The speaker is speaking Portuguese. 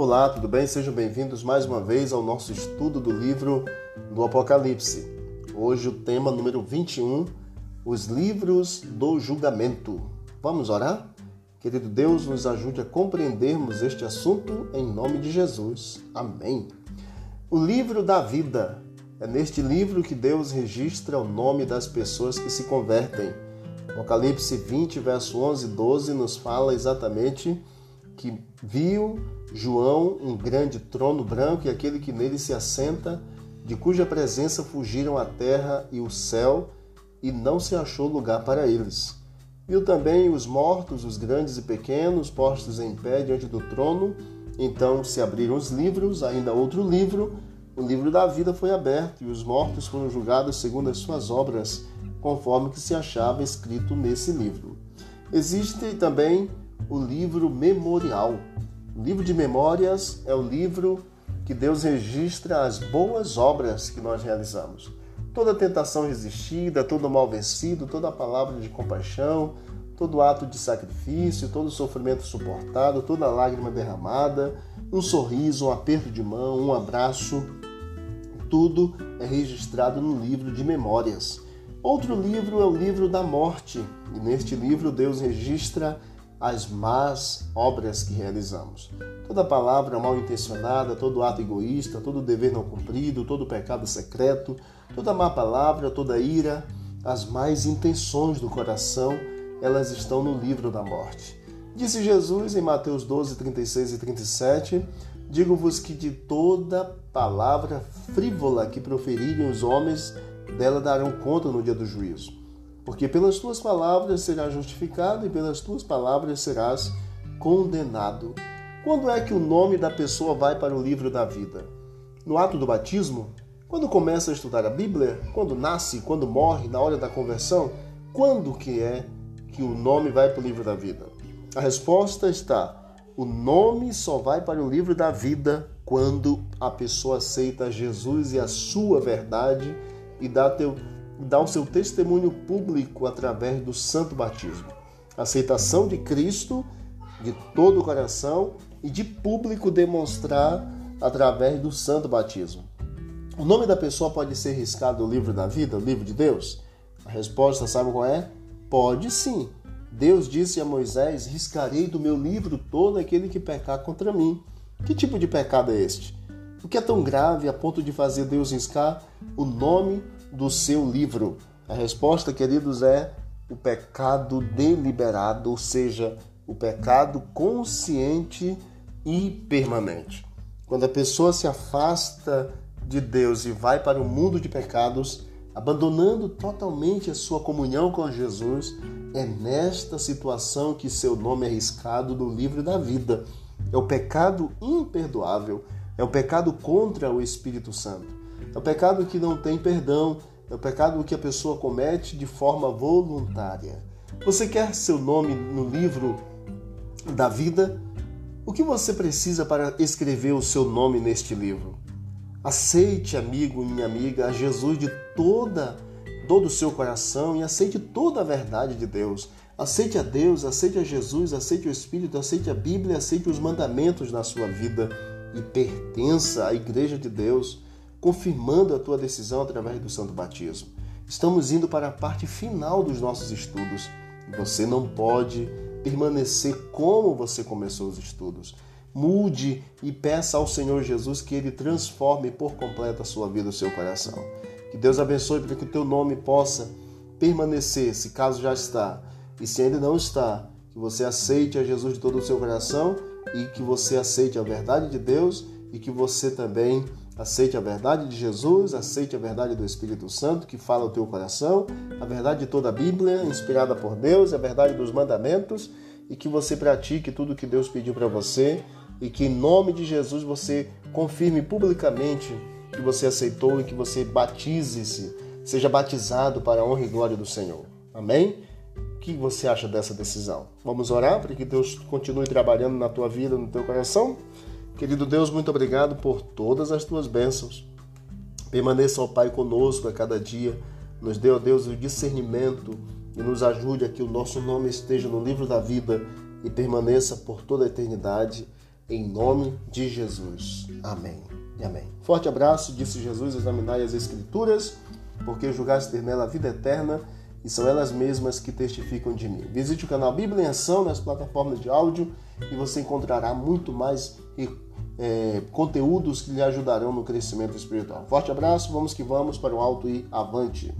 Olá, tudo bem? Sejam bem-vindos mais uma vez ao nosso estudo do livro do Apocalipse. Hoje o tema número 21, os livros do julgamento. Vamos orar? Querido Deus, nos ajude a compreendermos este assunto em nome de Jesus. Amém. O livro da vida. É neste livro que Deus registra o nome das pessoas que se convertem. Apocalipse 20, verso 11 e 12 nos fala exatamente que viu João um grande trono branco e aquele que nele se assenta, de cuja presença fugiram a terra e o céu, e não se achou lugar para eles. Viu também os mortos, os grandes e pequenos, postos em pé diante do trono. Então se abriram os livros, ainda outro livro, o livro da vida foi aberto, e os mortos foram julgados segundo as suas obras, conforme que se achava escrito nesse livro. Existe também o livro memorial. O livro de memórias é o livro que Deus registra as boas obras que nós realizamos. Toda tentação resistida, todo mal vencido, toda palavra de compaixão, todo ato de sacrifício, todo sofrimento suportado, toda lágrima derramada, um sorriso, um aperto de mão, um abraço, tudo é registrado no livro de memórias. Outro livro é o livro da morte, e neste livro Deus registra as más obras que realizamos. Toda palavra mal intencionada, todo ato egoísta, todo dever não cumprido, todo pecado secreto, toda má palavra, toda ira, as más intenções do coração, elas estão no livro da morte. Disse Jesus em Mateus 12, 36 e 37: Digo-vos que de toda palavra frívola que proferirem os homens, dela darão conta no dia do juízo porque pelas tuas palavras serás justificado e pelas tuas palavras serás condenado. Quando é que o nome da pessoa vai para o livro da vida? No ato do batismo? Quando começa a estudar a Bíblia? Quando nasce? Quando morre? Na hora da conversão? Quando que é que o nome vai para o livro da vida? A resposta está: o nome só vai para o livro da vida quando a pessoa aceita Jesus e a sua verdade e dá teu dá o seu testemunho público através do santo batismo. Aceitação de Cristo de todo o coração e de público demonstrar através do santo batismo. O nome da pessoa pode ser riscado no livro da vida, no livro de Deus? A resposta, sabe qual é? Pode sim. Deus disse a Moisés: Riscarei do meu livro todo aquele que pecar contra mim. Que tipo de pecado é este? O que é tão grave a ponto de fazer Deus riscar o nome do seu livro? A resposta, queridos, é o pecado deliberado, ou seja, o pecado consciente e permanente. Quando a pessoa se afasta de Deus e vai para o mundo de pecados, abandonando totalmente a sua comunhão com Jesus, é nesta situação que seu nome é riscado no livro da vida. É o pecado imperdoável, é o pecado contra o Espírito Santo. É o pecado que não tem perdão, é o pecado que a pessoa comete de forma voluntária. Você quer seu nome no livro da vida? O que você precisa para escrever o seu nome neste livro? Aceite, amigo e minha amiga, a Jesus de toda todo o seu coração e aceite toda a verdade de Deus. Aceite a Deus, aceite a Jesus, aceite o Espírito, aceite a Bíblia, aceite os mandamentos na sua vida e pertença à Igreja de Deus confirmando a tua decisão através do santo batismo. Estamos indo para a parte final dos nossos estudos. Você não pode permanecer como você começou os estudos. Mude e peça ao Senhor Jesus que Ele transforme por completo a sua vida, o seu coração. Que Deus abençoe para que o teu nome possa permanecer, se caso já está. E se ainda não está, que você aceite a Jesus de todo o seu coração e que você aceite a verdade de Deus e que você também Aceite a verdade de Jesus, aceite a verdade do Espírito Santo que fala o teu coração, a verdade de toda a Bíblia, inspirada por Deus, a verdade dos mandamentos e que você pratique tudo que Deus pediu para você e que em nome de Jesus você confirme publicamente que você aceitou e que você batize-se, seja batizado para a honra e glória do Senhor. Amém? O que você acha dessa decisão? Vamos orar para que Deus continue trabalhando na tua vida, no teu coração? Querido Deus, muito obrigado por todas as tuas bênçãos. Permaneça, ó Pai, conosco a cada dia. Nos dê, ó Deus, o discernimento e nos ajude a que o nosso nome esteja no livro da vida e permaneça por toda a eternidade. em nome de Jesus. Amém e amém. Forte abraço, disse Jesus, examinai as Escrituras, porque julgaste ter nela a vida eterna e são elas mesmas que testificam de mim. Visite o canal Bíblia em Ação nas plataformas de áudio e você encontrará muito mais é, conteúdos que lhe ajudarão no crescimento espiritual. Forte abraço, vamos que vamos para o alto e avante.